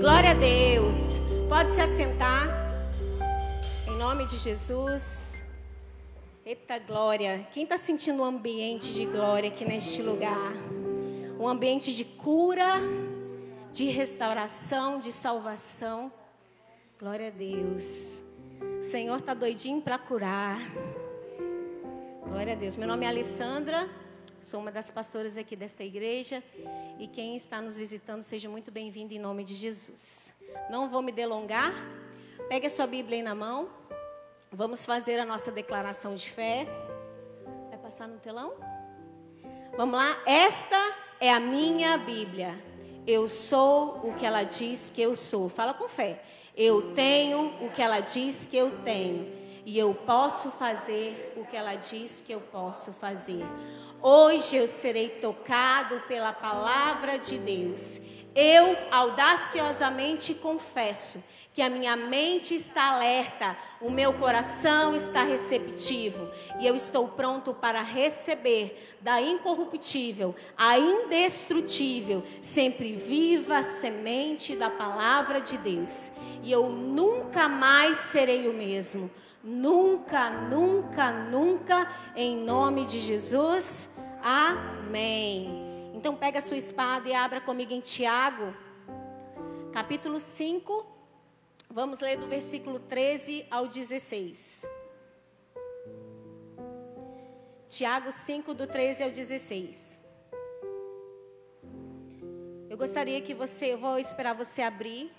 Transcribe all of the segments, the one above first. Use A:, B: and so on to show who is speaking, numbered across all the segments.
A: Glória a Deus. Pode se assentar. Em nome de Jesus. Eita glória. Quem está sentindo um ambiente de glória aqui neste lugar? Um ambiente de cura, de restauração, de salvação. Glória a Deus. O Senhor está doidinho para curar. Glória a Deus. Meu nome é Alessandra. Sou uma das pastoras aqui desta igreja e quem está nos visitando seja muito bem-vindo em nome de Jesus. Não vou me delongar. Pegue a sua Bíblia aí na mão. Vamos fazer a nossa declaração de fé. Vai passar no telão? Vamos lá. Esta é a minha Bíblia. Eu sou o que ela diz que eu sou. Fala com fé. Eu tenho o que ela diz que eu tenho. E eu posso fazer o que ela diz que eu posso fazer. Hoje eu serei tocado pela palavra de Deus. Eu audaciosamente confesso que a minha mente está alerta, o meu coração está receptivo e eu estou pronto para receber da incorruptível, a indestrutível, sempre viva semente da palavra de Deus. E eu nunca mais serei o mesmo. Nunca, nunca, nunca, em nome de Jesus. Amém. Então pega a sua espada e abra comigo em Tiago, capítulo 5. Vamos ler do versículo 13 ao 16. Tiago 5, do 13 ao 16. Eu gostaria que você, eu vou esperar você abrir,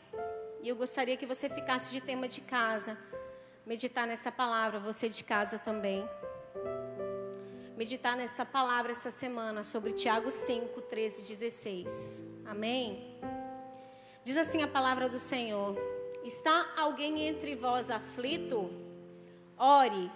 A: e eu gostaria que você ficasse de tema de casa meditar nesta palavra, você de casa também. Meditar nesta palavra esta semana sobre Tiago 5, 13 e 16. Amém? Diz assim a palavra do Senhor: Está alguém entre vós aflito? Ore.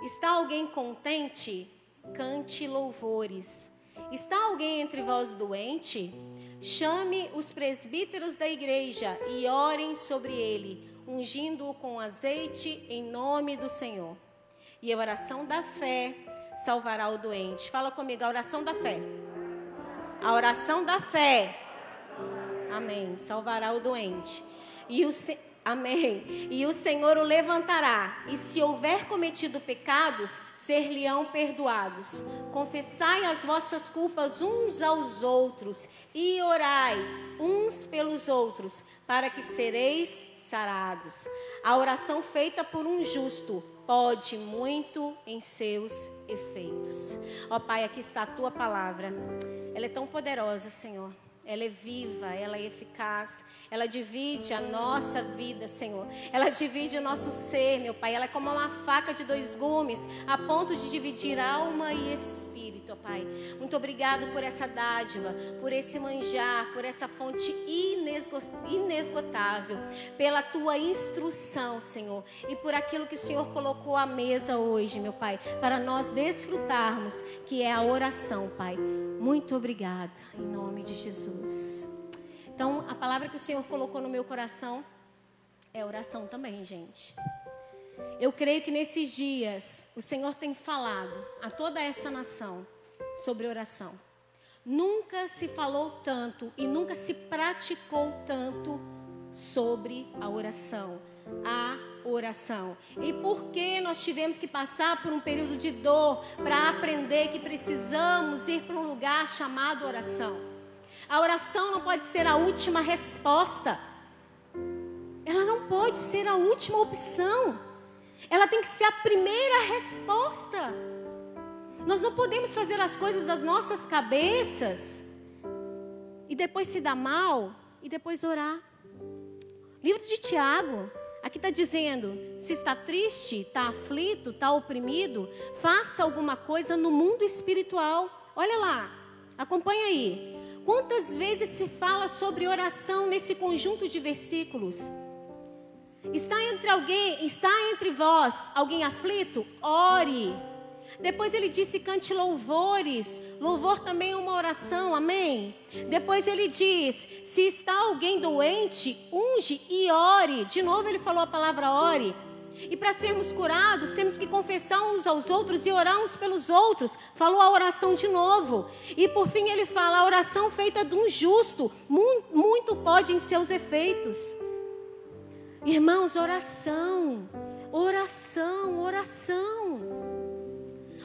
A: Está alguém contente? Cante louvores. Está alguém entre vós doente? Chame os presbíteros da igreja e orem sobre ele ungindo-o com azeite em nome do Senhor. E a oração da fé salvará o doente. Fala comigo, a oração da fé. A oração da fé. Amém. Salvará o doente. E o Amém. E o Senhor o levantará, e se houver cometido pecados, ser-lhe-ão perdoados. Confessai as vossas culpas uns aos outros e orai uns pelos outros, para que sereis sarados. A oração feita por um justo pode muito em seus efeitos. Ó Pai, aqui está a tua palavra. Ela é tão poderosa, Senhor ela é viva, ela é eficaz, ela divide a nossa vida, Senhor. Ela divide o nosso ser, meu Pai. Ela é como uma faca de dois gumes, a ponto de dividir alma e espírito, Pai. Muito obrigado por essa dádiva, por esse manjar, por essa fonte inesgotável, pela tua instrução, Senhor, e por aquilo que o Senhor colocou à mesa hoje, meu Pai, para nós desfrutarmos, que é a oração, Pai. Muito obrigada, em nome de Jesus. Então, a palavra que o Senhor colocou no meu coração é oração também, gente. Eu creio que nesses dias o Senhor tem falado a toda essa nação sobre oração. Nunca se falou tanto e nunca se praticou tanto sobre a oração. A oração. E por que nós tivemos que passar por um período de dor para aprender que precisamos ir para um lugar chamado oração? A oração não pode ser a última resposta. Ela não pode ser a última opção. Ela tem que ser a primeira resposta. Nós não podemos fazer as coisas das nossas cabeças e depois se dar mal e depois orar. Livro de Tiago, Aqui está dizendo: se está triste, está aflito, está oprimido, faça alguma coisa no mundo espiritual. Olha lá, acompanha aí. Quantas vezes se fala sobre oração nesse conjunto de versículos? Está entre alguém, está entre vós alguém aflito? Ore. Depois ele disse: cante louvores. Louvor também é uma oração, amém? Depois ele diz: se está alguém doente, unge e ore. De novo ele falou a palavra ore. E para sermos curados, temos que confessar uns aos outros e orar uns pelos outros. Falou a oração de novo. E por fim ele fala: a oração feita de um justo, muito pode em seus efeitos. Irmãos, oração, oração, oração.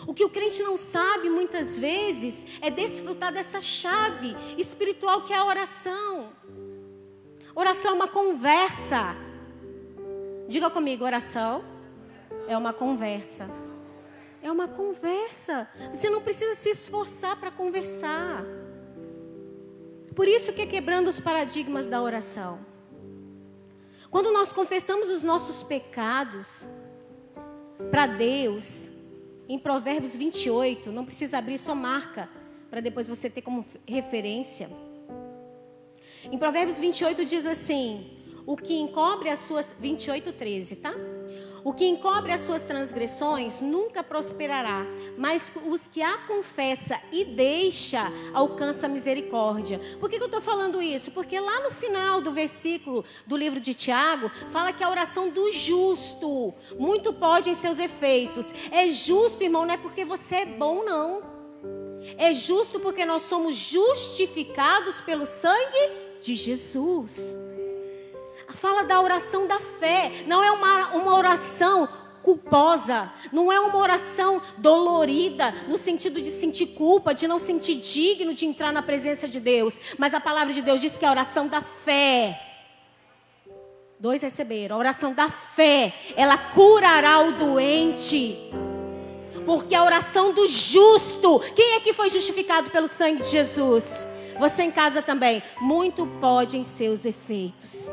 A: O que o crente não sabe muitas vezes é desfrutar dessa chave espiritual que é a oração. Oração é uma conversa. Diga comigo, oração é uma conversa. É uma conversa. Você não precisa se esforçar para conversar. Por isso que é quebrando os paradigmas da oração. Quando nós confessamos os nossos pecados para Deus, em Provérbios 28, não precisa abrir, só marca, para depois você ter como referência. Em Provérbios 28 diz assim: o que encobre as suas 28, 13, tá? O que encobre as suas transgressões nunca prosperará, mas os que a confessa e deixa alcança misericórdia. Por que, que eu estou falando isso? Porque lá no final do versículo do livro de Tiago, fala que a oração do justo muito pode em seus efeitos. É justo, irmão, não é porque você é bom, não. É justo porque nós somos justificados pelo sangue de Jesus fala da oração da fé. Não é uma, uma oração culposa, não é uma oração dolorida, no sentido de sentir culpa, de não sentir digno de entrar na presença de Deus. Mas a palavra de Deus diz que é a oração da fé. Dois receberam. A oração da fé, ela curará o doente. Porque a oração do justo, quem é que foi justificado pelo sangue de Jesus? Você em casa também. Muito pode em seus efeitos.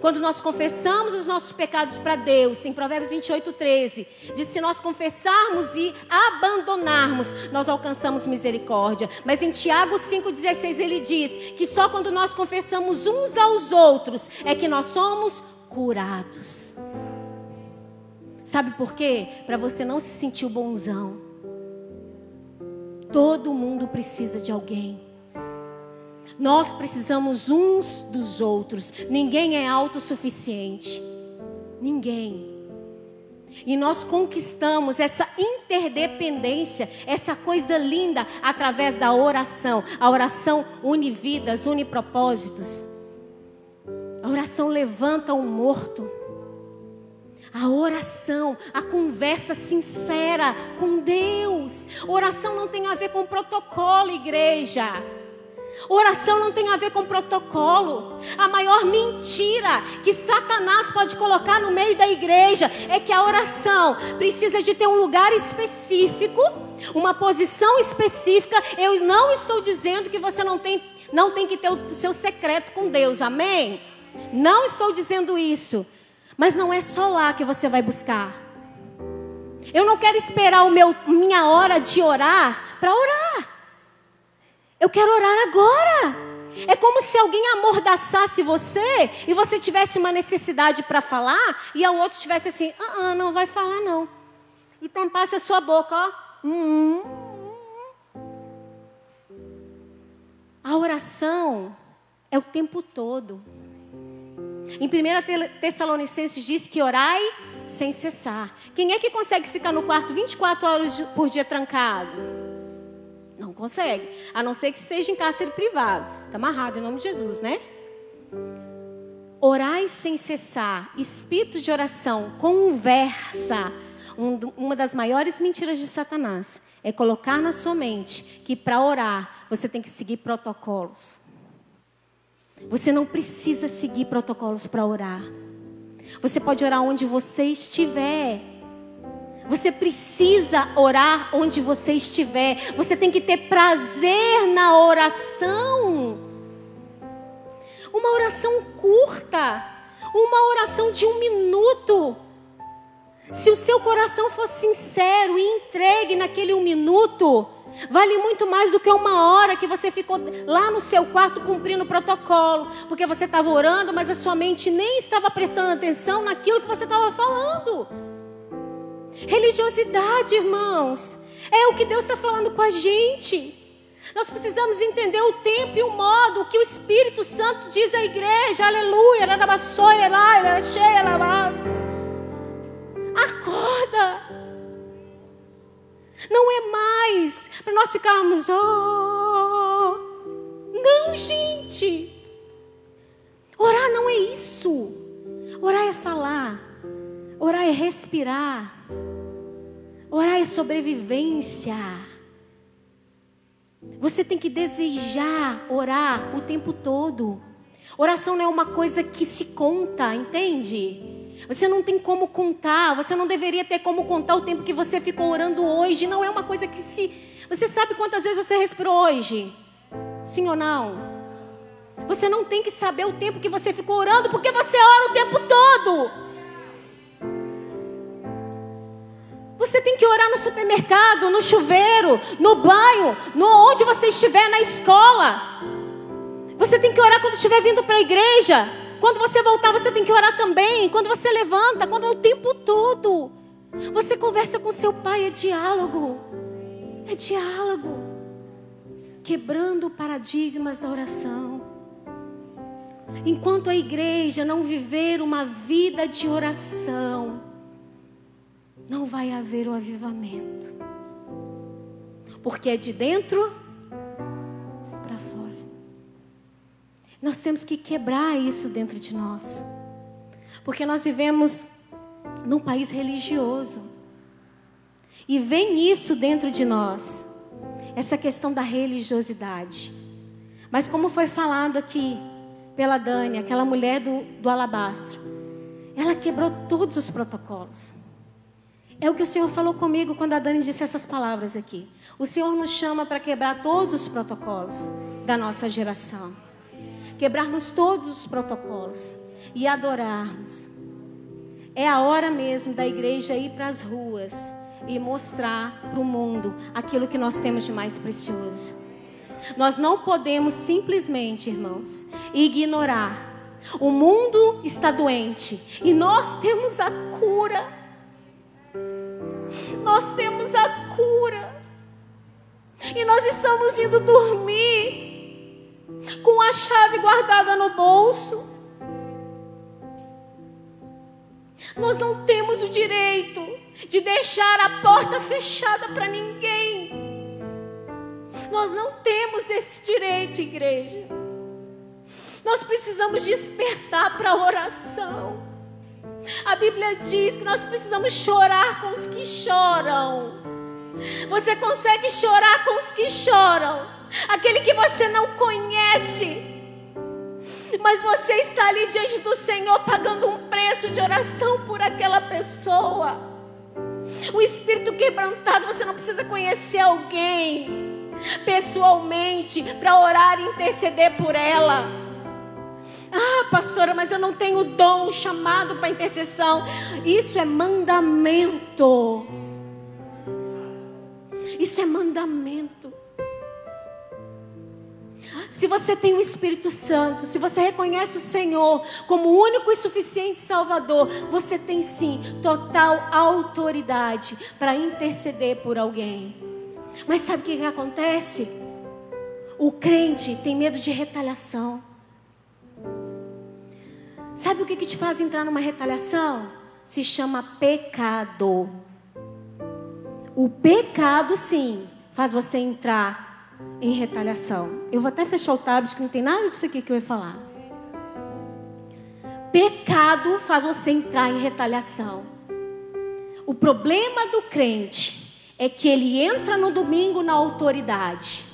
A: Quando nós confessamos os nossos pecados para Deus, em Provérbios 28, 13, diz: se nós confessarmos e abandonarmos, nós alcançamos misericórdia. Mas em Tiago 5,16 ele diz que só quando nós confessamos uns aos outros é que nós somos curados. Sabe por quê? Para você não se sentir bonzão. Todo mundo precisa de alguém. Nós precisamos uns dos outros. Ninguém é autossuficiente. Ninguém. E nós conquistamos essa interdependência, essa coisa linda, através da oração. A oração une vidas, une propósitos. A oração levanta o morto. A oração, a conversa sincera com Deus. Oração não tem a ver com protocolo, igreja. Oração não tem a ver com protocolo. A maior mentira que Satanás pode colocar no meio da igreja é que a oração precisa de ter um lugar específico, uma posição específica. Eu não estou dizendo que você não tem, não tem que ter o seu secreto com Deus. Amém? Não estou dizendo isso. Mas não é só lá que você vai buscar. Eu não quero esperar o meu, minha hora de orar para orar. Eu quero orar agora. É como se alguém amordaçasse você e você tivesse uma necessidade para falar e o outro tivesse assim: ah, ah, não vai falar não. E tampasse a sua boca, ó. Hum. A oração é o tempo todo. Em 1 Tessalonicenses diz que orai sem cessar. Quem é que consegue ficar no quarto 24 horas por dia trancado? Não consegue. A não ser que esteja em cárcere privado. Está amarrado em nome de Jesus, né? Orai sem cessar. Espírito de oração. Conversa. Um, uma das maiores mentiras de Satanás é colocar na sua mente que para orar você tem que seguir protocolos. Você não precisa seguir protocolos para orar. Você pode orar onde você estiver. Você precisa orar onde você estiver. Você tem que ter prazer na oração. Uma oração curta. Uma oração de um minuto. Se o seu coração for sincero e entregue naquele um minuto, vale muito mais do que uma hora que você ficou lá no seu quarto cumprindo o protocolo, porque você estava orando, mas a sua mente nem estava prestando atenção naquilo que você estava falando. Religiosidade, irmãos, é o que Deus está falando com a gente. Nós precisamos entender o tempo e o modo que o Espírito Santo diz à igreja. Aleluia. Acorda. Não é mais para nós ficarmos, oh. Não, gente. Orar não é isso. Orar é falar. Orar é respirar. Orar é sobrevivência. Você tem que desejar orar o tempo todo. Oração não é uma coisa que se conta, entende? Você não tem como contar, você não deveria ter como contar o tempo que você ficou orando hoje. Não é uma coisa que se. Você sabe quantas vezes você respirou hoje? Sim ou não? Você não tem que saber o tempo que você ficou orando, porque você ora o tempo todo. Você tem que orar no supermercado, no chuveiro, no banho, no onde você estiver na escola. Você tem que orar quando estiver vindo para a igreja. Quando você voltar, você tem que orar também. Quando você levanta, quando é o tempo todo. Você conversa com seu pai, é diálogo. É diálogo. Quebrando paradigmas da oração. Enquanto a igreja não viver uma vida de oração, não vai haver o avivamento. Porque é de dentro Nós temos que quebrar isso dentro de nós. Porque nós vivemos num país religioso. E vem isso dentro de nós. Essa questão da religiosidade. Mas como foi falado aqui pela Dani, aquela mulher do, do alabastro, ela quebrou todos os protocolos. É o que o Senhor falou comigo quando a Dani disse essas palavras aqui. O Senhor nos chama para quebrar todos os protocolos da nossa geração quebrarmos todos os protocolos e adorarmos. É a hora mesmo da igreja ir para as ruas e mostrar para o mundo aquilo que nós temos de mais precioso. Nós não podemos simplesmente, irmãos, ignorar. O mundo está doente e nós temos a cura. Nós temos a cura. E nós estamos indo dormir com a chave guardada no bolso. Nós não temos o direito de deixar a porta fechada para ninguém. Nós não temos esse direito, igreja. Nós precisamos despertar para a oração. A Bíblia diz que nós precisamos chorar com os que choram. Você consegue chorar com os que choram aquele que você não conhece, mas você está ali diante do Senhor pagando um preço de oração por aquela pessoa. O espírito quebrantado, você não precisa conhecer alguém pessoalmente para orar e interceder por ela. Ah, pastora, mas eu não tenho dom, chamado para intercessão. Isso é mandamento. Isso é mandamento. Se você tem o Espírito Santo, se você reconhece o Senhor como o único e suficiente Salvador, você tem sim total autoridade para interceder por alguém. Mas sabe o que, que acontece? O crente tem medo de retaliação. Sabe o que, que te faz entrar numa retaliação? Se chama pecado. O pecado, sim, faz você entrar em retaliação. Eu vou até fechar o tablet que não tem nada disso aqui que eu ia falar. Pecado faz você entrar em retaliação. O problema do crente é que ele entra no domingo na autoridade.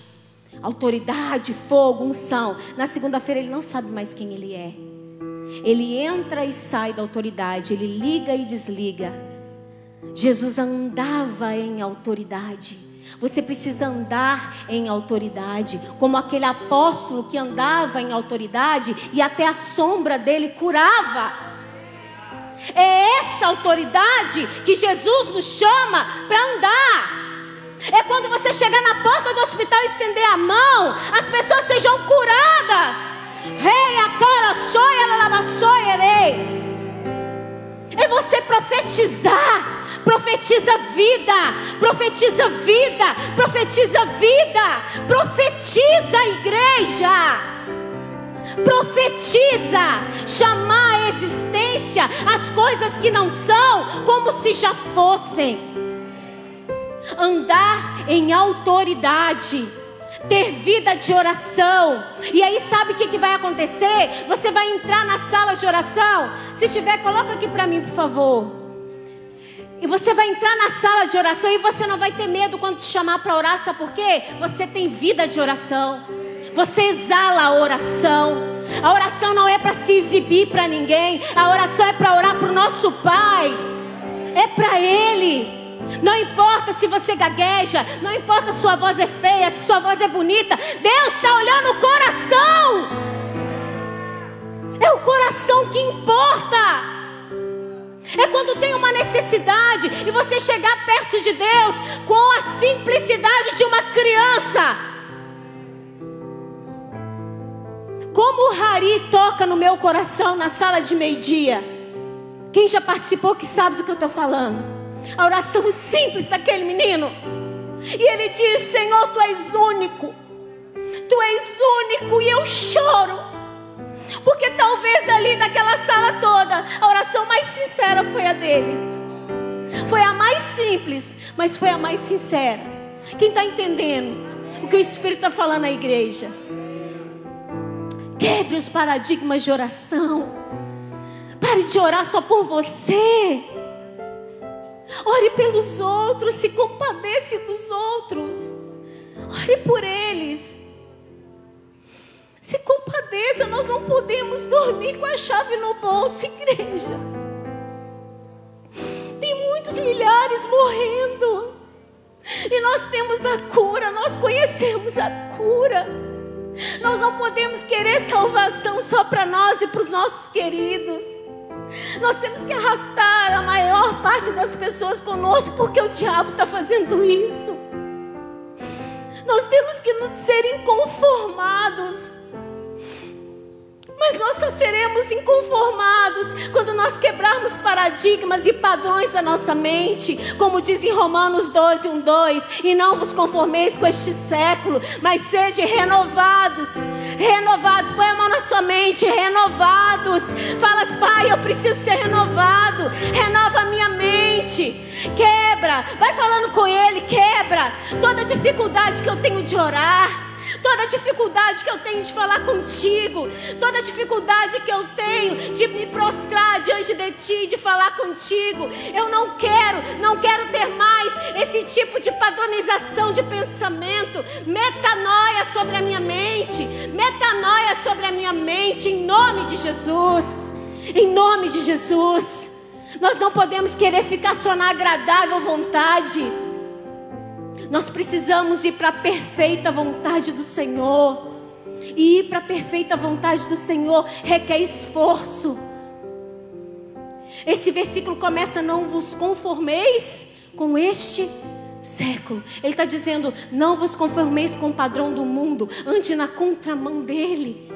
A: Autoridade, fogo, unção. Na segunda-feira ele não sabe mais quem ele é. Ele entra e sai da autoridade, ele liga e desliga. Jesus andava em autoridade. Você precisa andar em autoridade, como aquele apóstolo que andava em autoridade e até a sombra dele curava. É essa autoridade que Jesus nos chama para andar. É quando você chegar na porta do hospital e estender a mão, as pessoas sejam curadas. Rei, a cara, lalabaçoia, É você profetizar. Profetiza vida, profetiza vida, profetiza vida, profetiza igreja. Profetiza, chamar existência as coisas que não são como se já fossem. Andar em autoridade ter vida de oração. E aí sabe o que, que vai acontecer? Você vai entrar na sala de oração. Se tiver, coloca aqui para mim, por favor. E você vai entrar na sala de oração e você não vai ter medo quando te chamar para orar, sabe por quê? Você tem vida de oração. Você exala a oração. A oração não é para se exibir para ninguém. A oração é para orar para o nosso Pai. É para Ele. Não importa se você gagueja, não importa se sua voz é feia, se sua voz é bonita, Deus está olhando o coração. É o coração que importa. É quando tem uma necessidade e você chegar perto de Deus com a simplicidade de uma criança. Como o Hari toca no meu coração na sala de meio-dia. Quem já participou que sabe do que eu estou falando. A oração simples daquele menino. E ele diz: Senhor, tu és único. Tu és único e eu choro. Porque talvez ali naquela sala toda, a oração mais sincera foi a dele. Foi a mais simples, mas foi a mais sincera. Quem está entendendo o que o Espírito está falando na igreja? Quebre os paradigmas de oração. Pare de orar só por você. Ore pelos outros, se compadece dos outros. Ore por eles. Se compadeça, nós não podemos dormir com a chave no bolso, igreja. Tem muitos milhares morrendo. E nós temos a cura, nós conhecemos a cura. Nós não podemos querer salvação só para nós e para os nossos queridos. Nós temos que arrastar a maior parte das pessoas conosco, porque o diabo está fazendo isso. Nós temos que nos ser inconformados. Mas nós só seremos inconformados quando nós quebrarmos paradigmas e padrões da nossa mente, como diz em Romanos 12, 1, 2: E não vos conformeis com este século, mas sede renovados. Renovados, põe a mão na sua mente, renovados. Falas, Pai, eu preciso ser renovado. Renova a minha mente. Quebra, vai falando com Ele, quebra toda dificuldade que eu tenho de orar toda dificuldade que eu tenho de falar contigo, toda dificuldade que eu tenho de me prostrar diante de ti, de falar contigo. Eu não quero, não quero ter mais esse tipo de padronização de pensamento, metanoia sobre a minha mente, metanoia sobre a minha mente, em nome de Jesus. Em nome de Jesus. Nós não podemos querer ficar só na agradável vontade. Nós precisamos ir para a perfeita vontade do Senhor. E ir para a perfeita vontade do Senhor requer esforço. Esse versículo começa: Não vos conformeis com este século. Ele está dizendo: Não vos conformeis com o padrão do mundo, ande na contramão dele.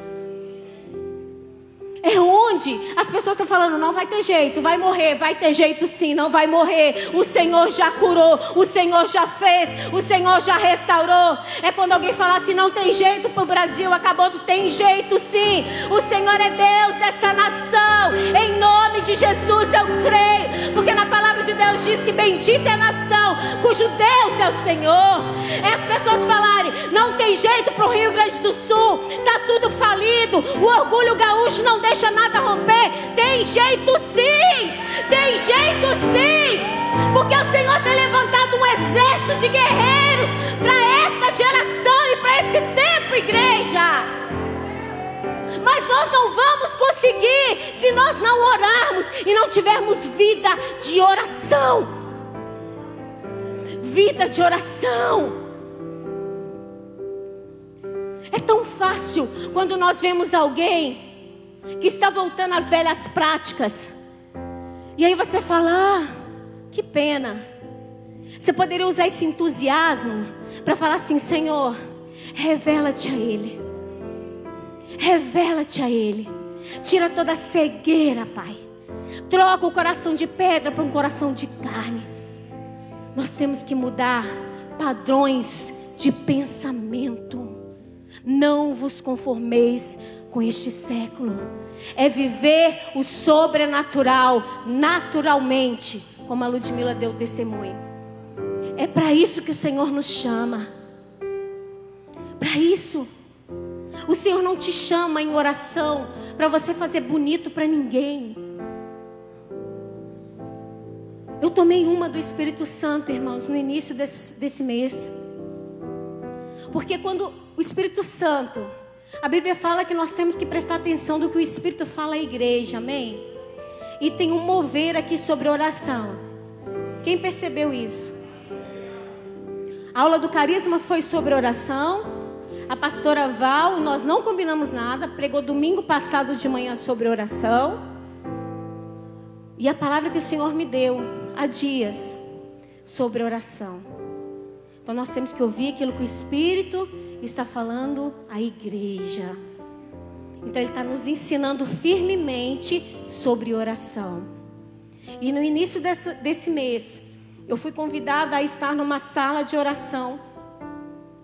A: É onde as pessoas estão falando, não vai ter jeito, vai morrer, vai ter jeito sim, não vai morrer. O Senhor já curou, o Senhor já fez, o Senhor já restaurou. É quando alguém fala assim, não tem jeito para o Brasil, acabou, tem jeito sim. O Senhor é Deus dessa nação. Em nome de Jesus eu creio, porque na palavra de Deus diz que bendita é a nação cujo Deus é o Senhor. É as pessoas falarem, não tem jeito para o Rio Grande do Sul, está tudo falido, o orgulho gaúcho não deixa nada romper. Tem jeito sim, tem jeito sim, porque o Senhor tem levantado um exército de guerreiros para esta geração e para esse tempo, igreja. Mas nós não vamos conseguir se nós não orarmos e não tivermos vida de oração. Vida de oração. É tão fácil quando nós vemos alguém que está voltando às velhas práticas. E aí você fala: ah, que pena. Você poderia usar esse entusiasmo para falar assim: Senhor, revela-te a Ele. Revela-te a Ele. Tira toda a cegueira, Pai. Troca o coração de pedra para um coração de carne. Nós temos que mudar padrões de pensamento. Não vos conformeis com este século. É viver o sobrenatural naturalmente, como a Ludmila deu testemunho. É para isso que o Senhor nos chama. Para isso. O Senhor não te chama em oração para você fazer bonito para ninguém. Eu tomei uma do Espírito Santo, irmãos, no início desse, desse mês. Porque quando o Espírito Santo, a Bíblia fala que nós temos que prestar atenção do que o Espírito fala à igreja, amém? E tem um mover aqui sobre oração. Quem percebeu isso? A aula do carisma foi sobre oração. A pastora Val, nós não combinamos nada, pregou domingo passado de manhã sobre oração. E a palavra que o Senhor me deu há dias sobre oração. Então nós temos que ouvir aquilo que o Espírito está falando à igreja. Então ele está nos ensinando firmemente sobre oração. E no início desse, desse mês, eu fui convidada a estar numa sala de oração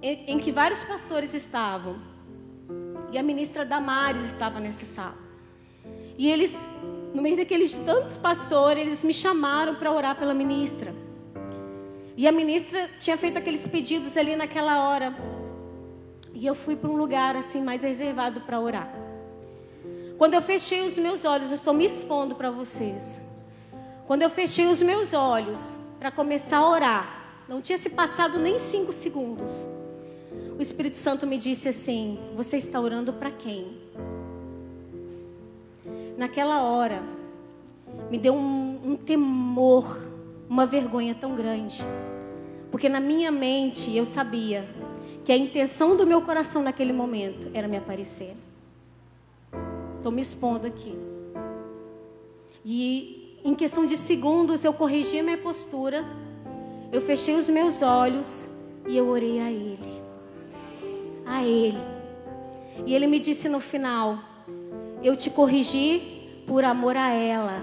A: em, em que vários pastores estavam. E a ministra Damares estava nessa sala. E eles no meio daqueles tantos pastores, eles me chamaram para orar pela ministra. E a ministra tinha feito aqueles pedidos ali naquela hora. E eu fui para um lugar assim mais reservado para orar. Quando eu fechei os meus olhos, eu estou me expondo para vocês. Quando eu fechei os meus olhos para começar a orar, não tinha se passado nem cinco segundos. O Espírito Santo me disse assim: Você está orando para quem? naquela hora, me deu um, um temor, uma vergonha tão grande. Porque na minha mente eu sabia que a intenção do meu coração naquele momento era me aparecer. Estou me expondo aqui. E em questão de segundos eu corrigi a minha postura, eu fechei os meus olhos e eu orei a Ele. A Ele. E Ele me disse no final: eu te corrigi por amor a ela,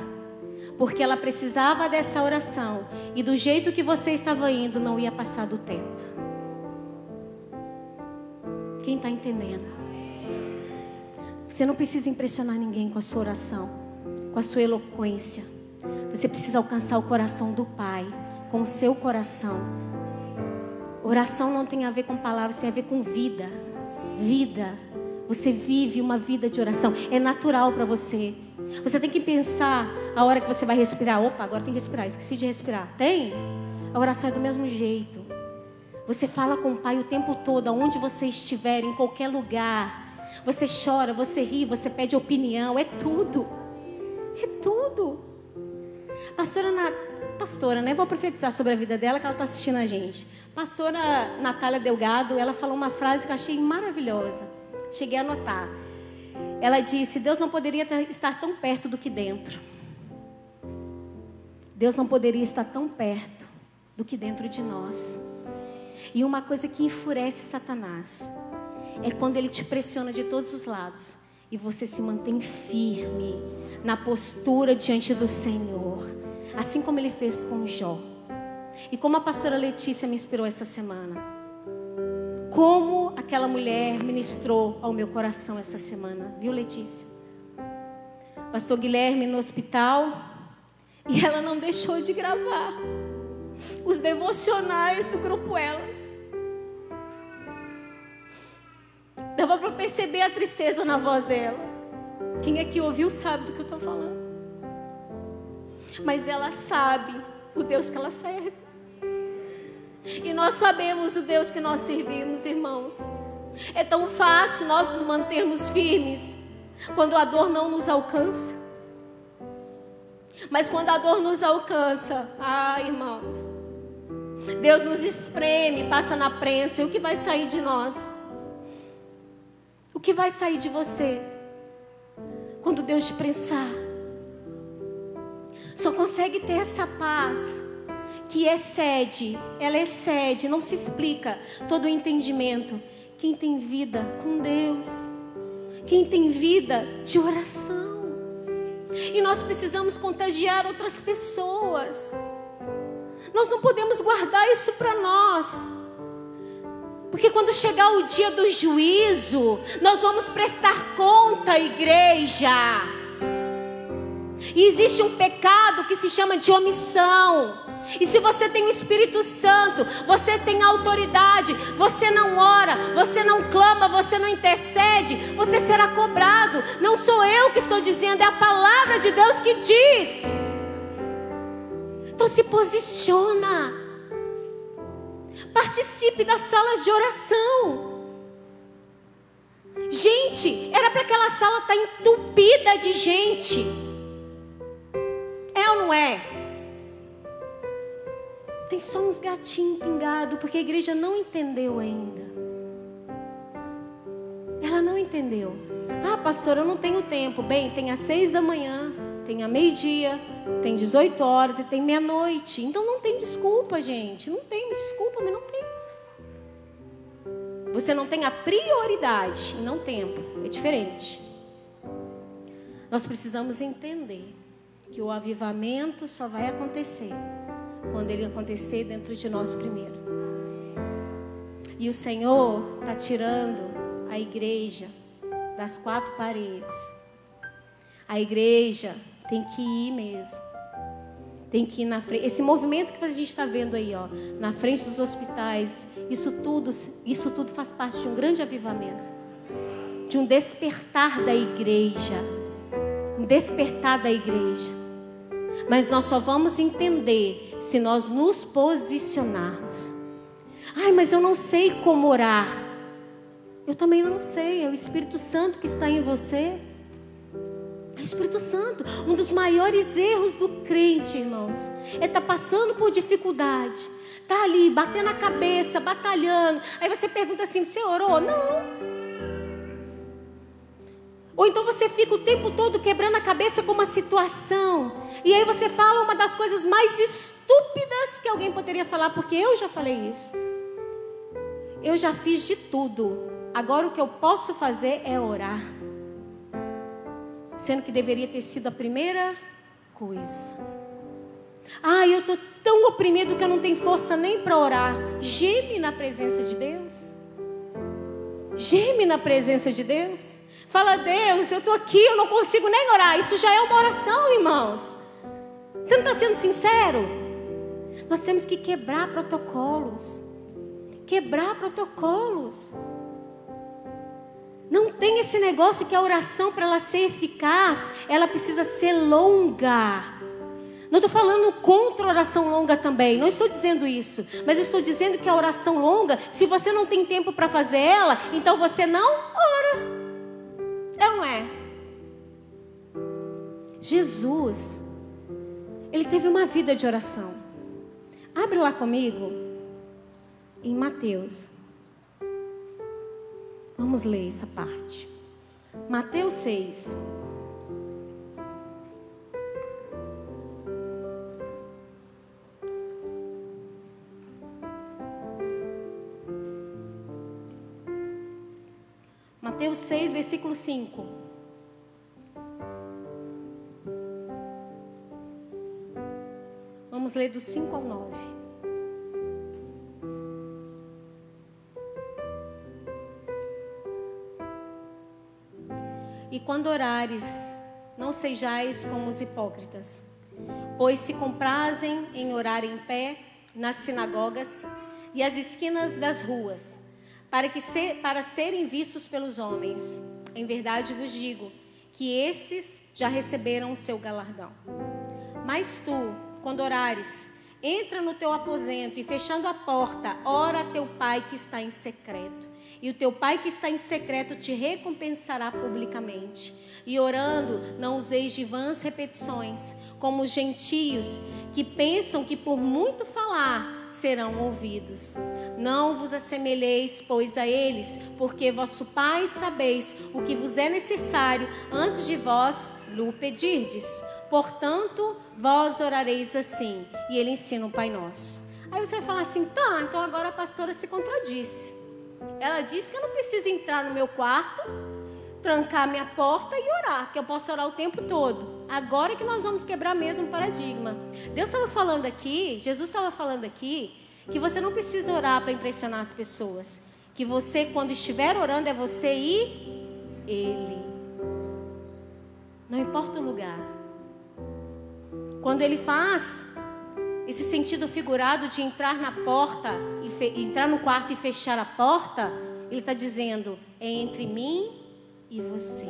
A: porque ela precisava dessa oração e do jeito que você estava indo não ia passar do teto. Quem está entendendo? Você não precisa impressionar ninguém com a sua oração, com a sua eloquência. Você precisa alcançar o coração do Pai, com o seu coração. Oração não tem a ver com palavras, tem a ver com vida. Vida. Você vive uma vida de oração. É natural para você. Você tem que pensar a hora que você vai respirar. Opa, agora tem que respirar. Esqueci de respirar. Tem? A oração é do mesmo jeito. Você fala com o Pai o tempo todo, aonde você estiver, em qualquer lugar. Você chora, você ri, você pede opinião. É tudo. É tudo. Pastora, Na... Pastora, né? Vou profetizar sobre a vida dela, que ela está assistindo a gente. Pastora Natália Delgado, ela falou uma frase que eu achei maravilhosa. Cheguei a anotar. Ela disse: Deus não poderia estar tão perto do que dentro. Deus não poderia estar tão perto do que dentro de nós. E uma coisa que enfurece Satanás é quando ele te pressiona de todos os lados e você se mantém firme na postura diante do Senhor, assim como ele fez com Jó. E como a pastora Letícia me inspirou essa semana como aquela mulher ministrou ao meu coração essa semana, viu, Letícia? Pastor Guilherme no hospital e ela não deixou de gravar os devocionais do grupo Elas. Dava para perceber a tristeza na voz dela. Quem é que ouviu sabe do que eu estou falando. Mas ela sabe o Deus que ela serve. E nós sabemos o Deus que nós servimos, irmãos. É tão fácil nós nos mantermos firmes quando a dor não nos alcança. Mas quando a dor nos alcança, ah, irmãos, Deus nos espreme, passa na prensa, e o que vai sair de nós? O que vai sair de você quando Deus te prensar? Só consegue ter essa paz que excede, ela excede, não se explica todo o entendimento. Quem tem vida com Deus, quem tem vida de oração. E nós precisamos contagiar outras pessoas. Nós não podemos guardar isso para nós. Porque quando chegar o dia do juízo, nós vamos prestar conta, igreja. E existe um pecado que se chama de omissão. E se você tem o Espírito Santo, você tem autoridade, você não ora, você não clama, você não intercede, você será cobrado. Não sou eu que estou dizendo, é a palavra de Deus que diz. Então se posiciona. Participe das salas de oração. Gente, era para aquela sala estar tá entupida de gente. É ou não é? Tem só uns gatinhos pingados, porque a igreja não entendeu ainda. Ela não entendeu. Ah, pastor, eu não tenho tempo. Bem, tem às seis da manhã, tem a meio-dia, tem 18 horas e tem meia-noite. Então não tem desculpa, gente. Não tem, me desculpa, mas não tem. Você não tem a prioridade e não tempo. É diferente. Nós precisamos entender que o avivamento só vai acontecer quando ele acontecer dentro de nós primeiro. E o Senhor está tirando a igreja das quatro paredes. A igreja tem que ir mesmo. Tem que ir na frente. Esse movimento que a gente está vendo aí, ó, na frente dos hospitais, isso tudo, isso tudo faz parte de um grande avivamento, de um despertar da igreja, um despertar da igreja. Mas nós só vamos entender se nós nos posicionarmos. Ai, mas eu não sei como orar. Eu também não sei, é o Espírito Santo que está em você. É o Espírito Santo. Um dos maiores erros do crente, irmãos, é estar tá passando por dificuldade. Tá ali, batendo a cabeça, batalhando. Aí você pergunta assim: você orou? Não. Ou então você fica o tempo todo quebrando a cabeça com uma situação. E aí você fala uma das coisas mais estúpidas que alguém poderia falar, porque eu já falei isso. Eu já fiz de tudo. Agora o que eu posso fazer é orar sendo que deveria ter sido a primeira coisa. Ah, eu estou tão oprimido que eu não tenho força nem para orar. Geme na presença de Deus. Geme na presença de Deus. Fala, Deus, eu estou aqui, eu não consigo nem orar. Isso já é uma oração, irmãos. Você não está sendo sincero? Nós temos que quebrar protocolos. Quebrar protocolos. Não tem esse negócio que a oração, para ela ser eficaz, ela precisa ser longa. Não estou falando contra a oração longa também, não estou dizendo isso. Mas estou dizendo que a oração longa, se você não tem tempo para fazer ela, então você não ora. É ou não é? Jesus, ele teve uma vida de oração. Abre lá comigo, em Mateus. Vamos ler essa parte. Mateus 6. Mateus 6, versículo 5. Vamos ler do 5 ao 9. E quando orares, não sejais como os hipócritas, pois se comprazem em orar em pé nas sinagogas e as esquinas das ruas, para, que se, para serem vistos pelos homens. Em verdade vos digo que esses já receberam o seu galardão. Mas tu, quando orares, entra no teu aposento e fechando a porta, ora a teu pai que está em secreto e o teu pai que está em secreto te recompensará publicamente. E orando, não useis de vãs repetições, como os gentios que pensam que por muito falar serão ouvidos. Não vos assemelheis, pois, a eles, porque vosso Pai sabeis o que vos é necessário antes de vós lhe pedirdes. Portanto, vós orareis assim. E ele ensina o Pai Nosso. Aí você vai falar assim, tá, então agora a pastora se contradisse. Ela disse que eu não preciso entrar no meu quarto, trancar minha porta e orar, que eu posso orar o tempo todo. Agora que nós vamos quebrar mesmo o paradigma. Deus estava falando aqui, Jesus estava falando aqui, que você não precisa orar para impressionar as pessoas, que você, quando estiver orando, é você e Ele. Não importa o lugar. Quando Ele faz esse sentido figurado de entrar na porta, e entrar no quarto e fechar a porta, Ele está dizendo: é entre mim e você.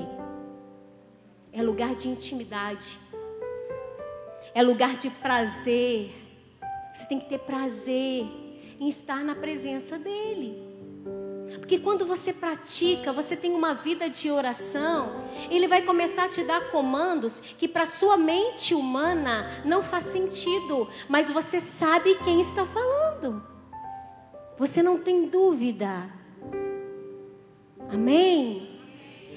A: É lugar de intimidade. É lugar de prazer. Você tem que ter prazer em estar na presença dEle. Porque quando você pratica, você tem uma vida de oração, ele vai começar a te dar comandos que para sua mente humana não faz sentido, mas você sabe quem está falando. Você não tem dúvida. Amém?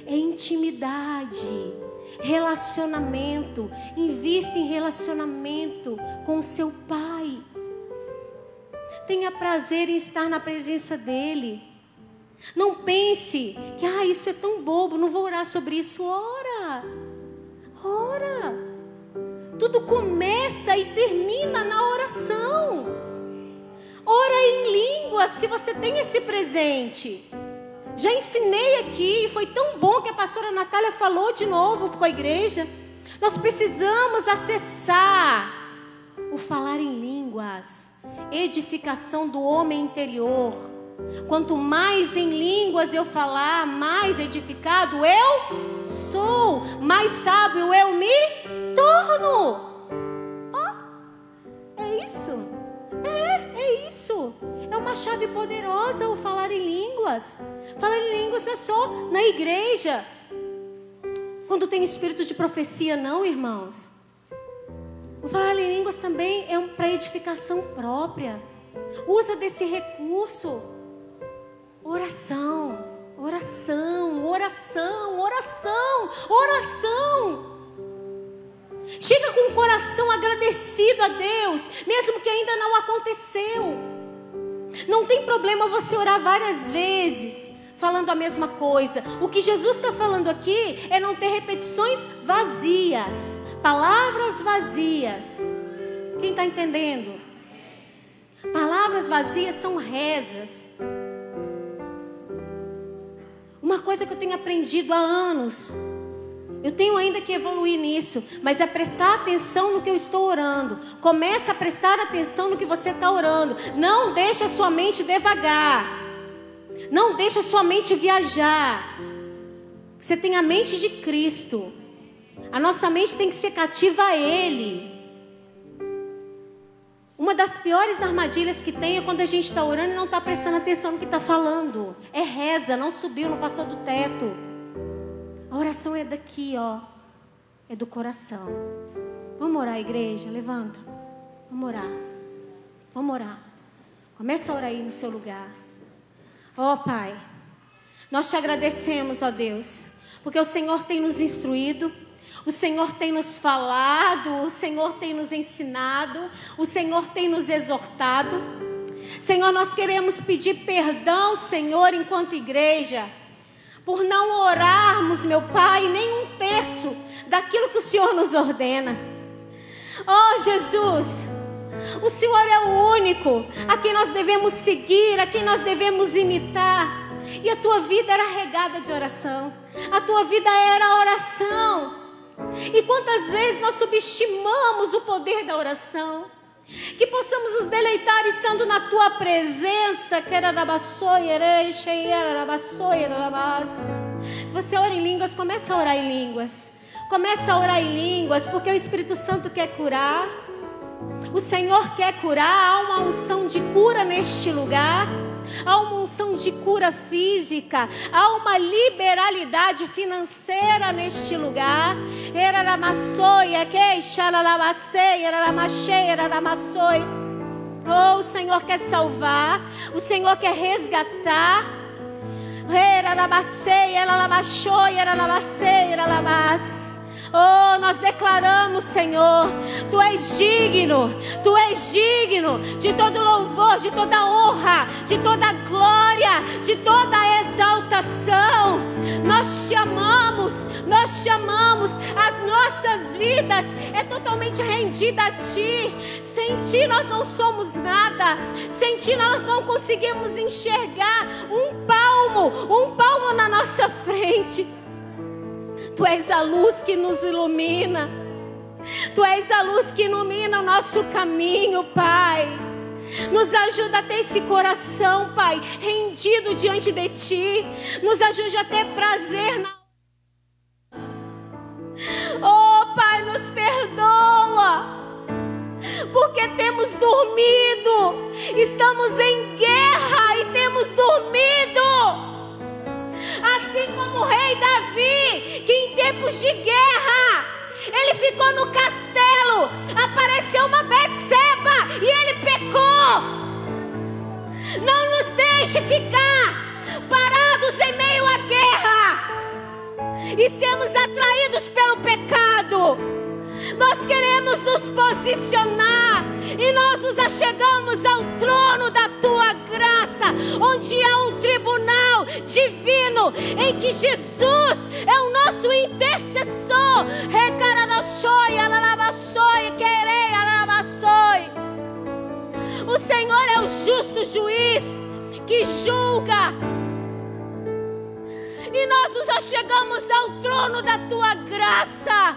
A: É intimidade, relacionamento. Invista em relacionamento com o seu pai. Tenha prazer em estar na presença dele. Não pense que ah, isso é tão bobo, não vou orar sobre isso. Ora, ora. Tudo começa e termina na oração. Ora em língua, se você tem esse presente. Já ensinei aqui, foi tão bom que a pastora Natália falou de novo com a igreja. Nós precisamos acessar o falar em línguas, edificação do homem interior Quanto mais em línguas eu falar, mais edificado eu sou, mais sábio eu me torno. Oh, é isso. É, é isso. É uma chave poderosa o falar em línguas. Falar em línguas não é só na igreja. Quando tem espírito de profecia, não, irmãos. O falar em línguas também é para edificação própria. Usa desse recurso. Oração, oração, oração, oração, oração. Chega com o coração agradecido a Deus, mesmo que ainda não aconteceu. Não tem problema você orar várias vezes, falando a mesma coisa. O que Jesus está falando aqui é não ter repetições vazias, palavras vazias. Quem está entendendo? Palavras vazias são rezas. Uma coisa que eu tenho aprendido há anos. Eu tenho ainda que evoluir nisso, mas é prestar atenção no que eu estou orando. Começa a prestar atenção no que você está orando. Não deixa a sua mente devagar. Não deixa a sua mente viajar. Você tem a mente de Cristo. A nossa mente tem que ser cativa a Ele. Uma das piores armadilhas que tem é quando a gente está orando e não está prestando atenção no que está falando. É reza, não subiu, não passou do teto. A oração é daqui, ó. É do coração. Vamos orar, igreja? Levanta. Vamos orar. Vamos orar. Começa a orar aí no seu lugar. Ó Pai, nós te agradecemos, ó Deus, porque o Senhor tem nos instruído. O Senhor tem nos falado, o Senhor tem nos ensinado, o Senhor tem nos exortado. Senhor, nós queremos pedir perdão, Senhor, enquanto igreja, por não orarmos, meu Pai, nem um terço daquilo que o Senhor nos ordena. Oh, Jesus, o Senhor é o único a quem nós devemos seguir, a quem nós devemos imitar. E a tua vida era regada de oração, a tua vida era oração. E quantas vezes nós subestimamos o poder da oração? Que possamos nos deleitar estando na tua presença. Se você ora em línguas, comece a orar em línguas. Comece a orar em línguas, porque o Espírito Santo quer curar. O Senhor quer curar, há uma unção de cura neste lugar há uma unção de cura física, há uma liberalidade financeira neste lugar. Oh, o Senhor quer salvar, o Senhor quer resgatar. Oh, nós declaramos, Senhor, Tu és digno, Tu és digno de todo louvor, de toda honra, de toda glória, de toda exaltação. Nós te amamos, nós te amamos, as nossas vidas é totalmente rendida a Ti. Sem Ti nós não somos nada, sem Ti nós não conseguimos enxergar um palmo, um palmo na nossa frente. Tu és a luz que nos ilumina. Tu és a luz que ilumina o nosso caminho, Pai. Nos ajuda a ter esse coração, Pai, rendido diante de Ti. Nos ajude a ter prazer na. Oh, Pai, nos perdoa. Porque temos dormido. Estamos em guerra e temos dormido. Assim como o rei Davi, que em tempos de guerra, ele ficou no castelo, apareceu uma Betseba e ele pecou. Não nos deixe ficar parados em meio à guerra e sermos atraídos pelo pecado. Nós queremos nos posicionar e nós nos achegamos ao trono da tua graça, onde há um tribunal divino em que Jesus é o nosso intercessor. O Senhor é o justo juiz que julga. E nós nos achegamos ao trono da tua graça.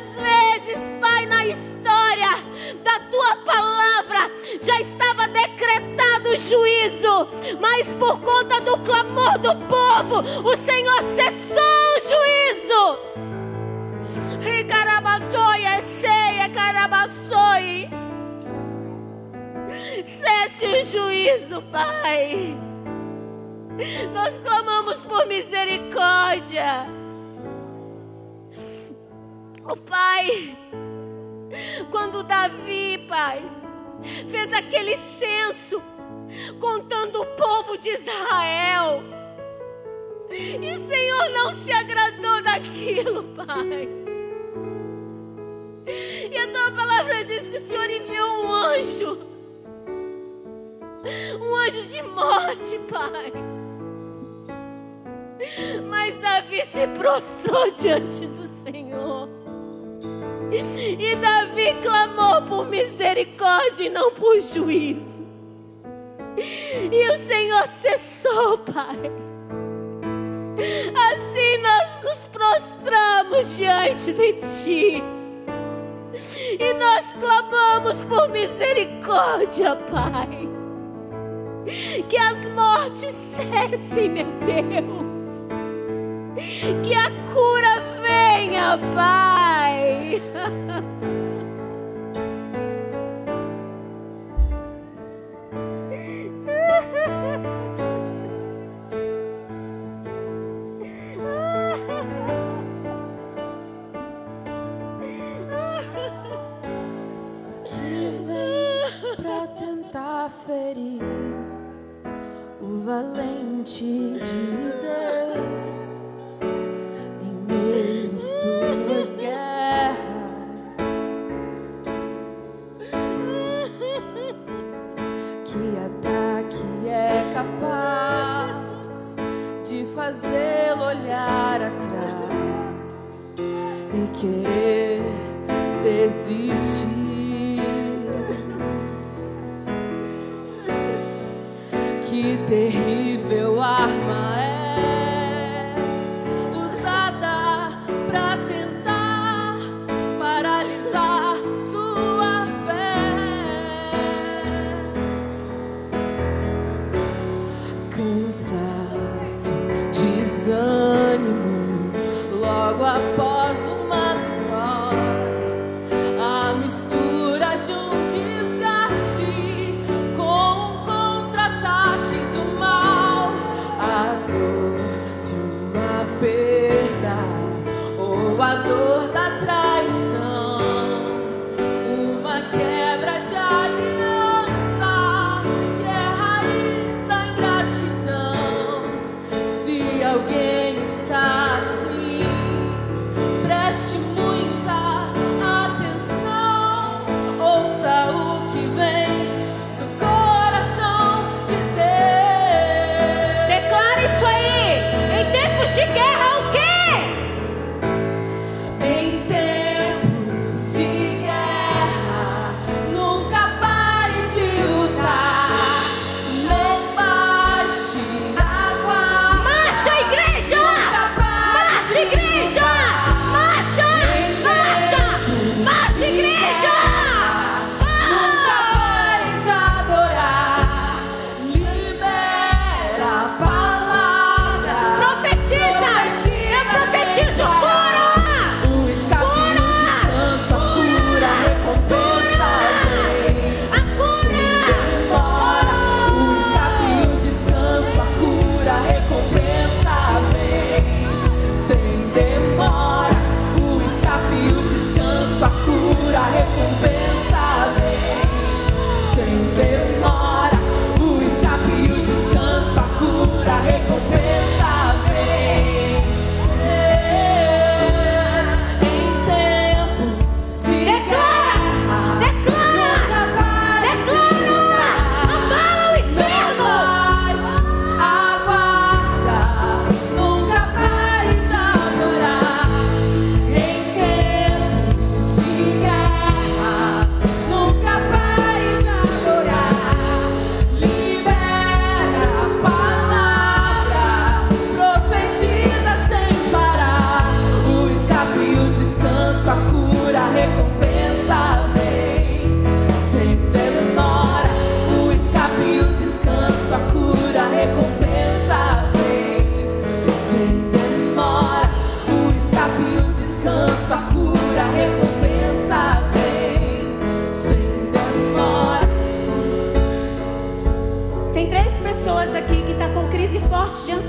A: vezes, Pai, na história da tua palavra já estava decretado o juízo, mas por conta do clamor do povo, o Senhor cessou o juízo. E carabatoia cheia, carabaçoi. Cesse o juízo, Pai. Nós clamamos por misericórdia. O Pai, quando Davi, Pai, fez aquele censo contando o povo de Israel, e o Senhor não se agradou daquilo, Pai. E a tua palavra diz que o Senhor enviou um anjo, um anjo de morte, Pai. Mas Davi se prostrou diante do Senhor. E Davi clamou por misericórdia e não por juízo. E o Senhor cessou, Pai. Assim nós nos prostramos diante de Ti. E nós clamamos por misericórdia, Pai. Que as mortes cessem, meu Deus. Que a cura venha, Pai.
B: Tentar ferir o valente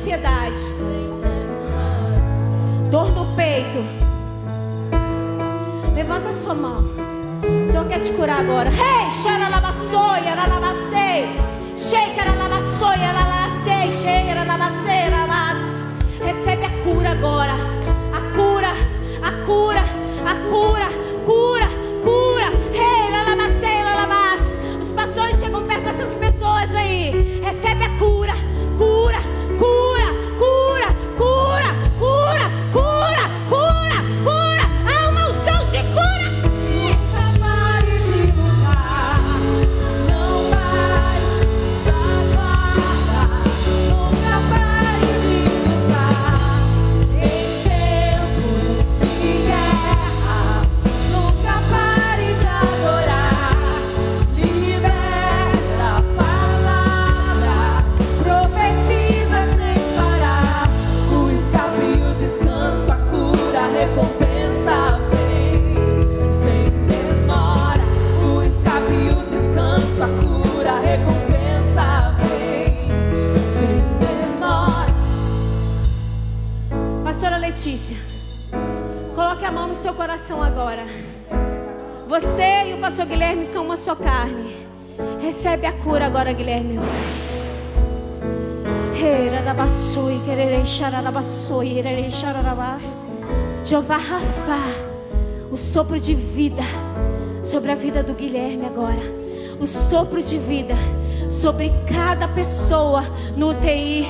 A: ansiedade, dor no peito. Levanta a sua mão. O Senhor quer te curar agora. Hey, xaralabassoi, aralabacei. Shake, aralabassoi, aralabacei. Shake, aralabacei, mas Recebe a cura agora. A cura, a cura, a cura, cura. notícia. Coloque a mão no seu coração agora. Você e o pastor Guilherme são uma só carne. Recebe a cura agora, Guilherme. Jeová Rafa, o sopro de vida sobre a vida do Guilherme agora. O sopro de vida sobre cada pessoa no UTI,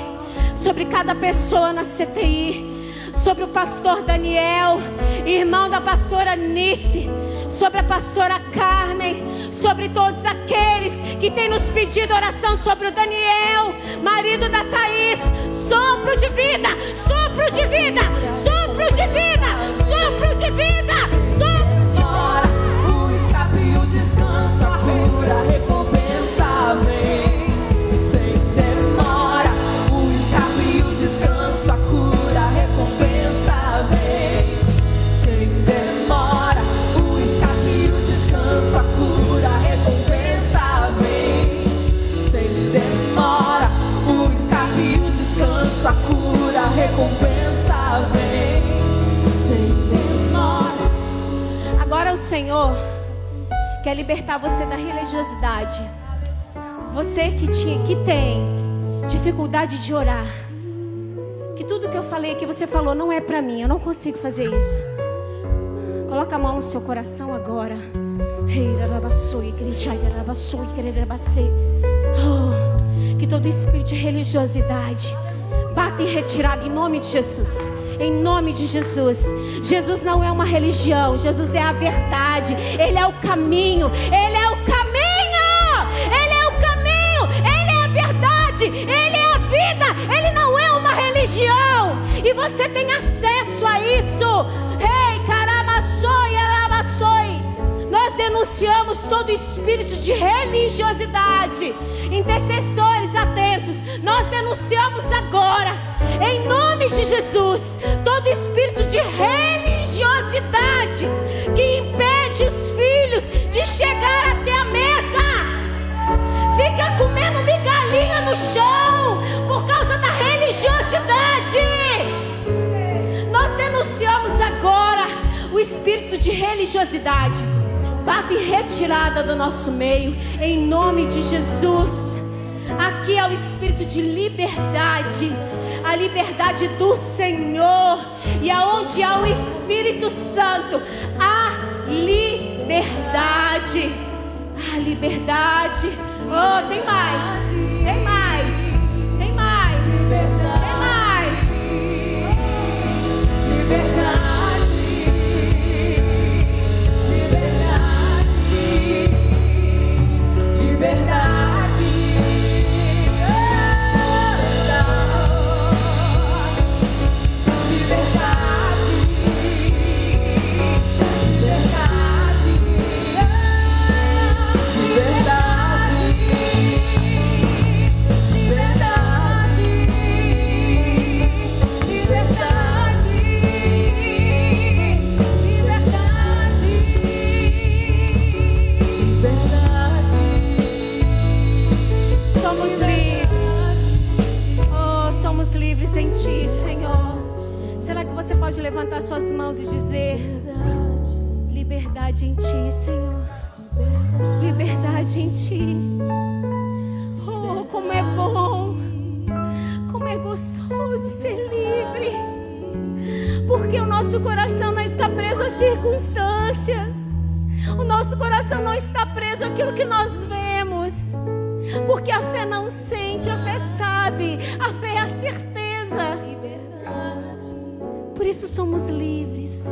A: sobre cada pessoa na CTI sobre o pastor Daniel, irmão da pastora Nice, sobre a pastora Carmen, sobre todos aqueles que têm nos pedido oração sobre o Daniel, marido da Thaís. Sopro de vida, sopro de vida, sopro de vida, sopro de vida. Senhor quer libertar você da religiosidade. Você que tinha, que tem dificuldade de orar. Que tudo que eu falei que você falou não é para mim, eu não consigo fazer isso. Coloca a mão no seu coração agora. Oh, que todo espírito de religiosidade bata em retirada em nome de Jesus. Em nome de Jesus. Jesus não é uma religião, Jesus é a verdade. Ele é o caminho. Ele é o caminho. Ele é o caminho. Ele é a verdade. Ele é a vida. Ele não é uma religião. E você tem acesso a isso. Ei, caramassoi, arabassoi. Nós denunciamos todo espírito de religiosidade. Intercessores atentos, nós denunciamos agora, em nome de Jesus, todo espírito de religiosidade que impede os filhos de chegar até a mesa. Fica comendo migalhinha no chão por causa da religiosidade. Nós denunciamos agora o espírito de religiosidade bata em retirada do nosso meio, em nome de Jesus. Aqui é o espírito de liberdade, a liberdade do Senhor, e aonde há o Espírito Santo, há liberdade. A liberdade. Oh. Tem mais. Pode levantar suas mãos e dizer: Liberdade em ti, Senhor. Liberdade em ti. Oh, como é bom, como é gostoso ser livre. Porque o nosso coração não está preso às circunstâncias. O nosso coração não está preso àquilo que nós vemos. Porque a fé não sente, a fé sabe, a fé é. Por isso somos livres.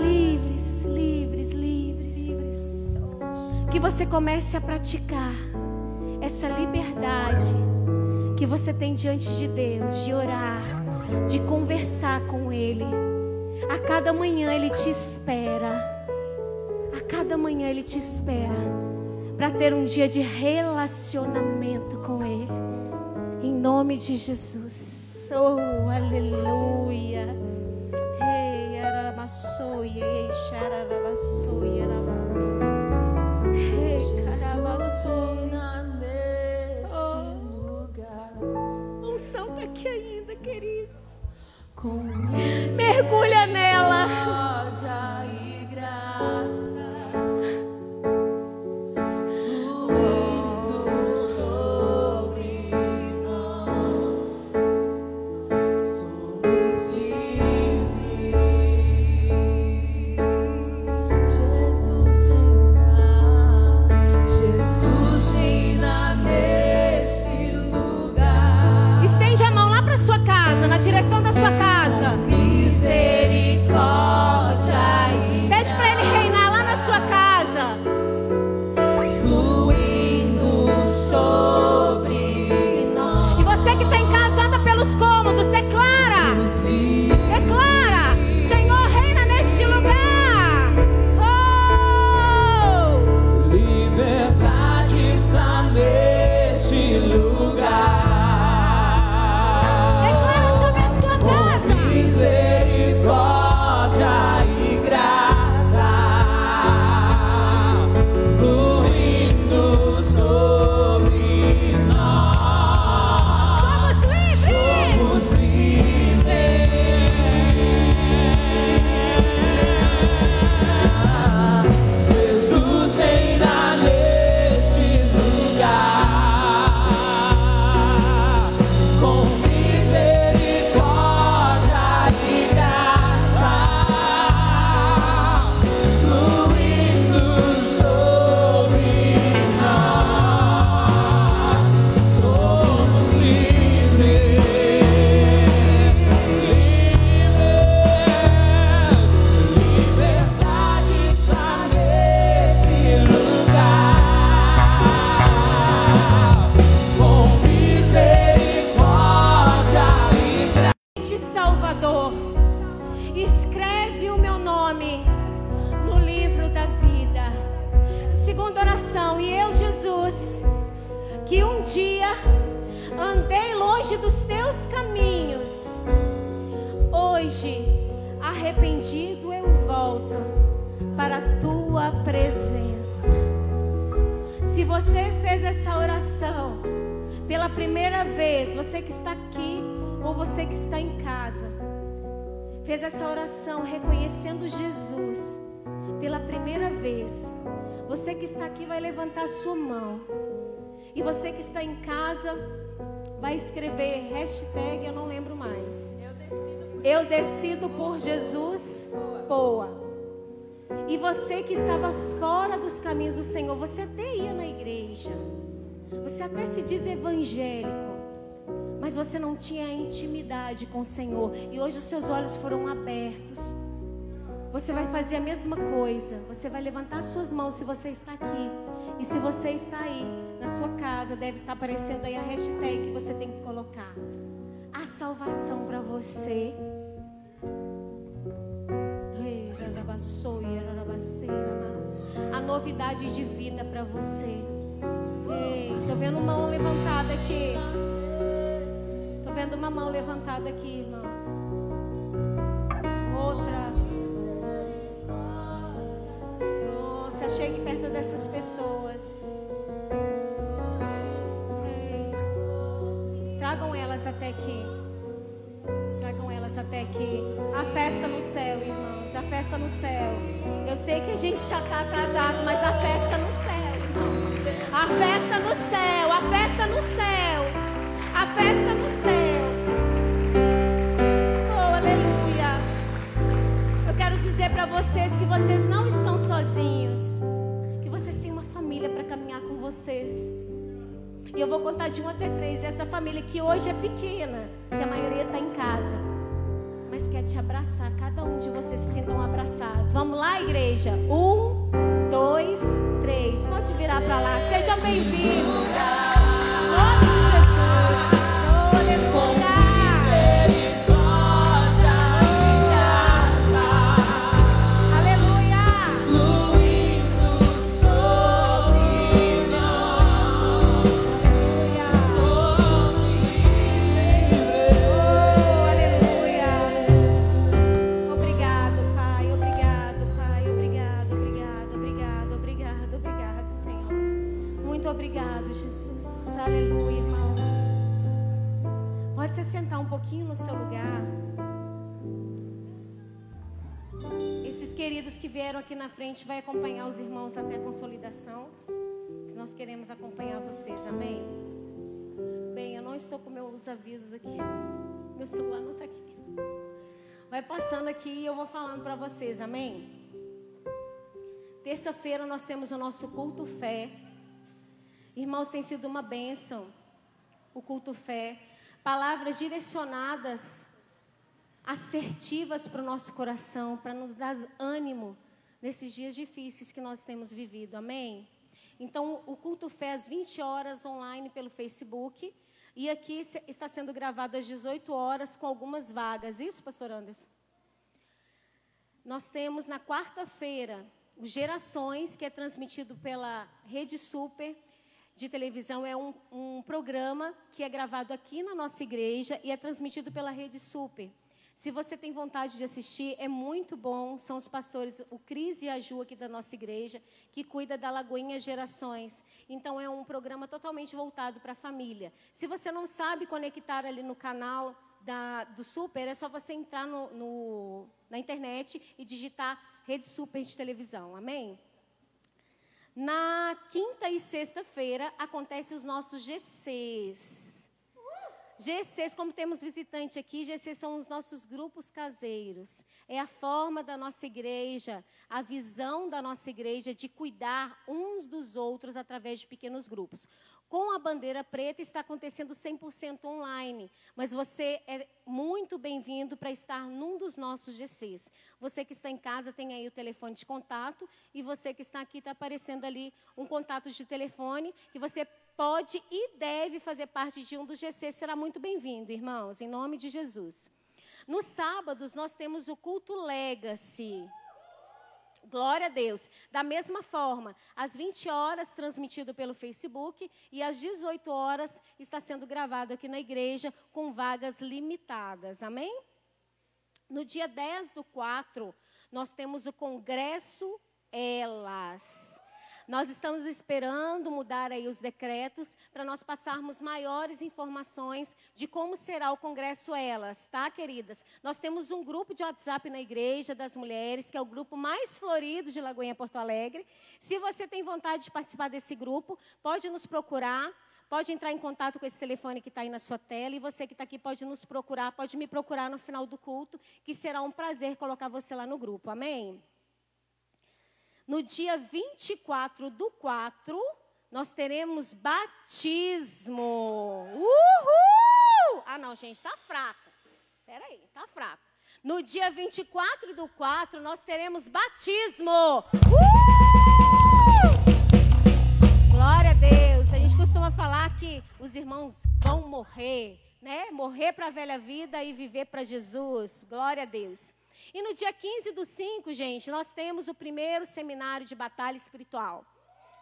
A: Livres, livres, livres. Que você comece a praticar essa liberdade que você tem diante de Deus, de orar, de conversar com Ele. A cada manhã Ele te espera. A cada manhã Ele te espera para ter um dia de relacionamento com Ele. Em nome de Jesus. Oh, aleluia. Hey, aramassoi, ei, arabas. Hey, carabassoi. nesse lugar. Unção está aqui ainda, queridos. Mergulha nela. E graça. E você que está em casa vai escrever hashtag, eu não lembro mais. Eu decido por, eu decido por Jesus, boa. E você que estava fora dos caminhos do Senhor, você até ia na igreja, você até se diz evangélico, mas você não tinha intimidade com o Senhor, e hoje os seus olhos foram abertos. Você vai fazer a mesma coisa, você vai levantar suas mãos se você está aqui, e se você está aí, sua casa, deve estar aparecendo aí a hashtag que você tem que colocar. A salvação para você. A novidade de vida para você. Ei, tô vendo uma mão levantada aqui. Tô vendo uma mão levantada aqui, irmãos. Outra. Se achegue perto dessas pessoas. Elas até aqui. Tragam elas até aqui. A festa no céu, irmão a festa no céu. Eu sei que a gente já está atrasado, mas a festa no céu. A festa no céu, a festa no céu, a festa no céu. Oh, aleluia. Eu quero dizer para vocês que vocês não estão sozinhos, que vocês têm uma família para caminhar com vocês. E eu vou contar de um até três. Essa família que hoje é pequena, que a maioria está em casa mas quer te abraçar. Cada um de vocês se sintam abraçados. Vamos lá, igreja? Um, dois, três. Pode virar para lá. Sejam bem-vindos. Frente vai acompanhar os irmãos até a consolidação. Nós queremos acompanhar vocês, amém? Bem, eu não estou com meus avisos aqui. Meu celular não está aqui. Vai passando aqui e eu vou falando para vocês, amém? Terça-feira nós temos o nosso culto fé. Irmãos, tem sido uma bênção o culto fé palavras direcionadas, assertivas para o nosso coração, para nos dar ânimo nesses dias difíceis que nós temos vivido. Amém? Então, o culto fé às 20 horas online pelo Facebook. E aqui está sendo gravado às 18 horas com algumas vagas. Isso, pastor Anderson? Nós temos na quarta-feira o Gerações, que é transmitido pela Rede Super de televisão é um, um programa que é gravado aqui na nossa igreja e é transmitido pela Rede Super. Se você tem vontade de assistir, é muito bom. São os pastores, o Cris e a Ju aqui da nossa igreja, que cuida da Lagoinha Gerações. Então, é um programa totalmente voltado para a família. Se você não sabe conectar ali no canal da, do Super, é só você entrar no, no, na internet e digitar Rede Super de televisão. Amém? Na quinta e sexta-feira acontecem os nossos GCs. GCs, como temos visitante aqui, GCs são os nossos grupos caseiros. É a forma da nossa igreja, a visão da nossa igreja de cuidar uns dos outros através de pequenos grupos. Com a bandeira preta está acontecendo 100% online, mas você é muito bem-vindo para estar num dos nossos GCs. Você que está em casa tem aí o telefone de contato e você que está aqui está aparecendo ali um contato de telefone que você pode e deve fazer parte de um dos GCs. Será muito bem-vindo, irmãos, em nome de Jesus. Nos sábados, nós temos o culto Legacy. Glória a Deus. Da mesma forma, às 20 horas, transmitido pelo Facebook, e às 18 horas, está sendo gravado aqui na igreja, com vagas limitadas. Amém? No dia 10 do 4, nós temos o Congresso Elas. Nós estamos esperando mudar aí os decretos para nós passarmos maiores informações de como será o congresso elas, tá, queridas? Nós temos um grupo de WhatsApp na igreja das mulheres, que é o grupo mais florido de Lagoinha Porto Alegre. Se você tem vontade de participar desse grupo, pode nos procurar. Pode entrar em contato com esse telefone que está aí na sua tela. E você que está aqui pode nos procurar, pode me procurar no final do culto, que será um prazer colocar você lá no grupo. Amém? No dia 24 do 4, nós teremos batismo. Uhul! Ah, não, gente, está fraco. Espera aí, está fraco. No dia 24 do 4, nós teremos batismo. Uhul! Glória a Deus. A gente costuma falar que os irmãos vão morrer, né? Morrer para a velha vida e viver para Jesus. Glória a Deus. E no dia 15 do 5, gente, nós temos o primeiro seminário de batalha espiritual.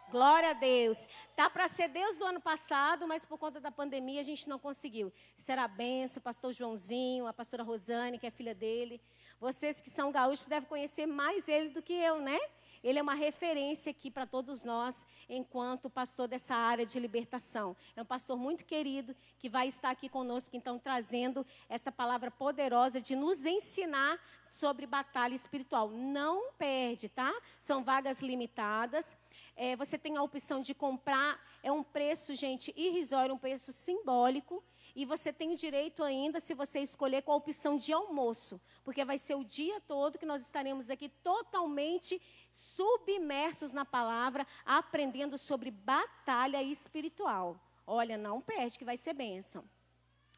A: Glória a Deus. Tá para ser Deus do ano passado, mas por conta da pandemia a gente não conseguiu. Será benção, pastor Joãozinho, a pastora Rosane, que é filha dele. Vocês que são gaúchos devem conhecer mais ele do que eu, né? Ele é uma referência aqui para todos nós, enquanto pastor dessa área de libertação. É um pastor muito querido que vai estar aqui conosco, então, trazendo esta palavra poderosa de nos ensinar sobre batalha espiritual. Não perde, tá? São vagas limitadas. É, você tem a opção de comprar, é um preço, gente, irrisório, um preço simbólico. E você tem o direito ainda, se você escolher, com a opção de almoço, porque vai ser o dia todo que nós estaremos aqui totalmente submersos na palavra, aprendendo sobre batalha espiritual. Olha, não perde, que vai ser bênção.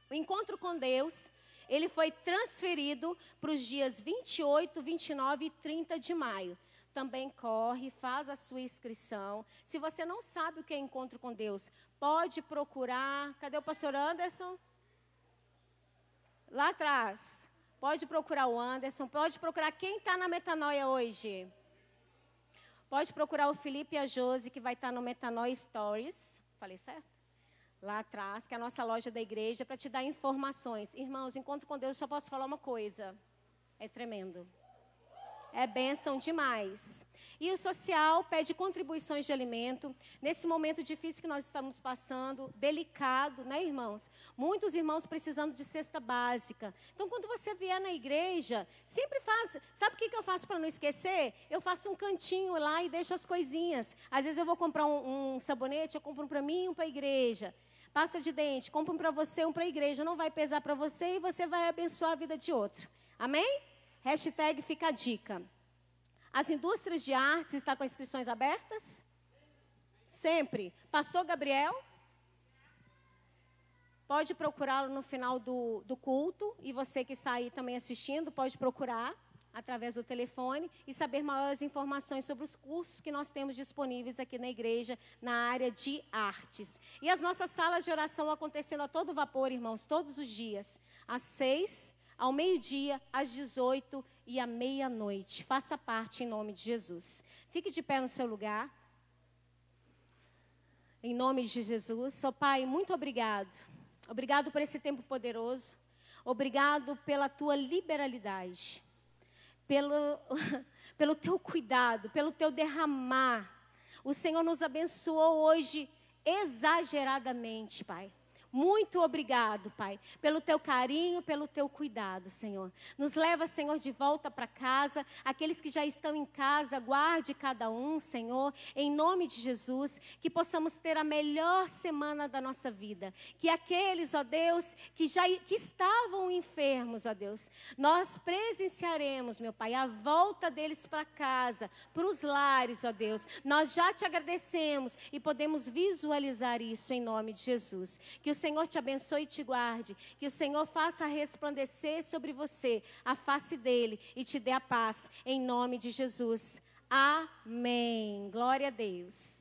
A: O encontro com Deus, ele foi transferido para os dias 28, 29 e 30 de maio também corre, faz a sua inscrição. Se você não sabe o que é encontro com Deus, pode procurar. Cadê o pastor Anderson? Lá atrás. Pode procurar o Anderson, pode procurar quem está na metanoia hoje. Pode procurar o Felipe e a Josi, que vai estar tá no Metanoia Stories. Falei certo? Lá atrás, que é a nossa loja da igreja, para te dar informações. Irmãos, encontro com Deus, só posso falar uma coisa. É tremendo é bênção demais. E o social pede contribuições de alimento. Nesse momento difícil que nós estamos passando, delicado, né, irmãos? Muitos irmãos precisando de cesta básica. Então, quando você vier na igreja, sempre faz. Sabe o que, eu faço para não esquecer? Eu faço um cantinho lá e deixo as coisinhas. Às vezes eu vou comprar um, um sabonete, eu compro um para mim e um para a igreja. Pasta de dente, compro um para você, um para a igreja. Não vai pesar para você e você vai abençoar a vida de outro. Amém? Hashtag fica a dica. As indústrias de artes estão com inscrições abertas? Sempre. Pastor Gabriel? Pode procurá-lo no final do, do culto. E você que está aí também assistindo, pode procurar através do telefone e saber maiores informações sobre os cursos que nós temos disponíveis aqui na igreja na área de artes. E as nossas salas de oração acontecendo a todo vapor, irmãos, todos os dias, às seis ao meio-dia, às 18 e à meia-noite. Faça parte em nome de Jesus. Fique de pé no seu lugar. Em nome de Jesus. Só Pai, muito obrigado. Obrigado por esse tempo poderoso. Obrigado pela tua liberalidade. Pelo, pelo teu cuidado, pelo teu derramar. O Senhor nos abençoou hoje exageradamente, Pai. Muito obrigado, Pai, pelo teu carinho, pelo teu cuidado, Senhor. Nos leva, Senhor, de volta para casa. Aqueles que já estão em casa, guarde cada um, Senhor, em nome de Jesus, que possamos ter a melhor semana da nossa vida. Que aqueles, ó Deus, que já que estavam enfermos, ó Deus, nós presenciaremos, meu Pai, a volta deles para casa, para os lares, ó Deus. Nós já te agradecemos e podemos visualizar isso em nome de Jesus. Que o Senhor te abençoe e te guarde. Que o Senhor faça resplandecer sobre você a face dele e te dê a paz. Em nome de Jesus. Amém. Glória a Deus.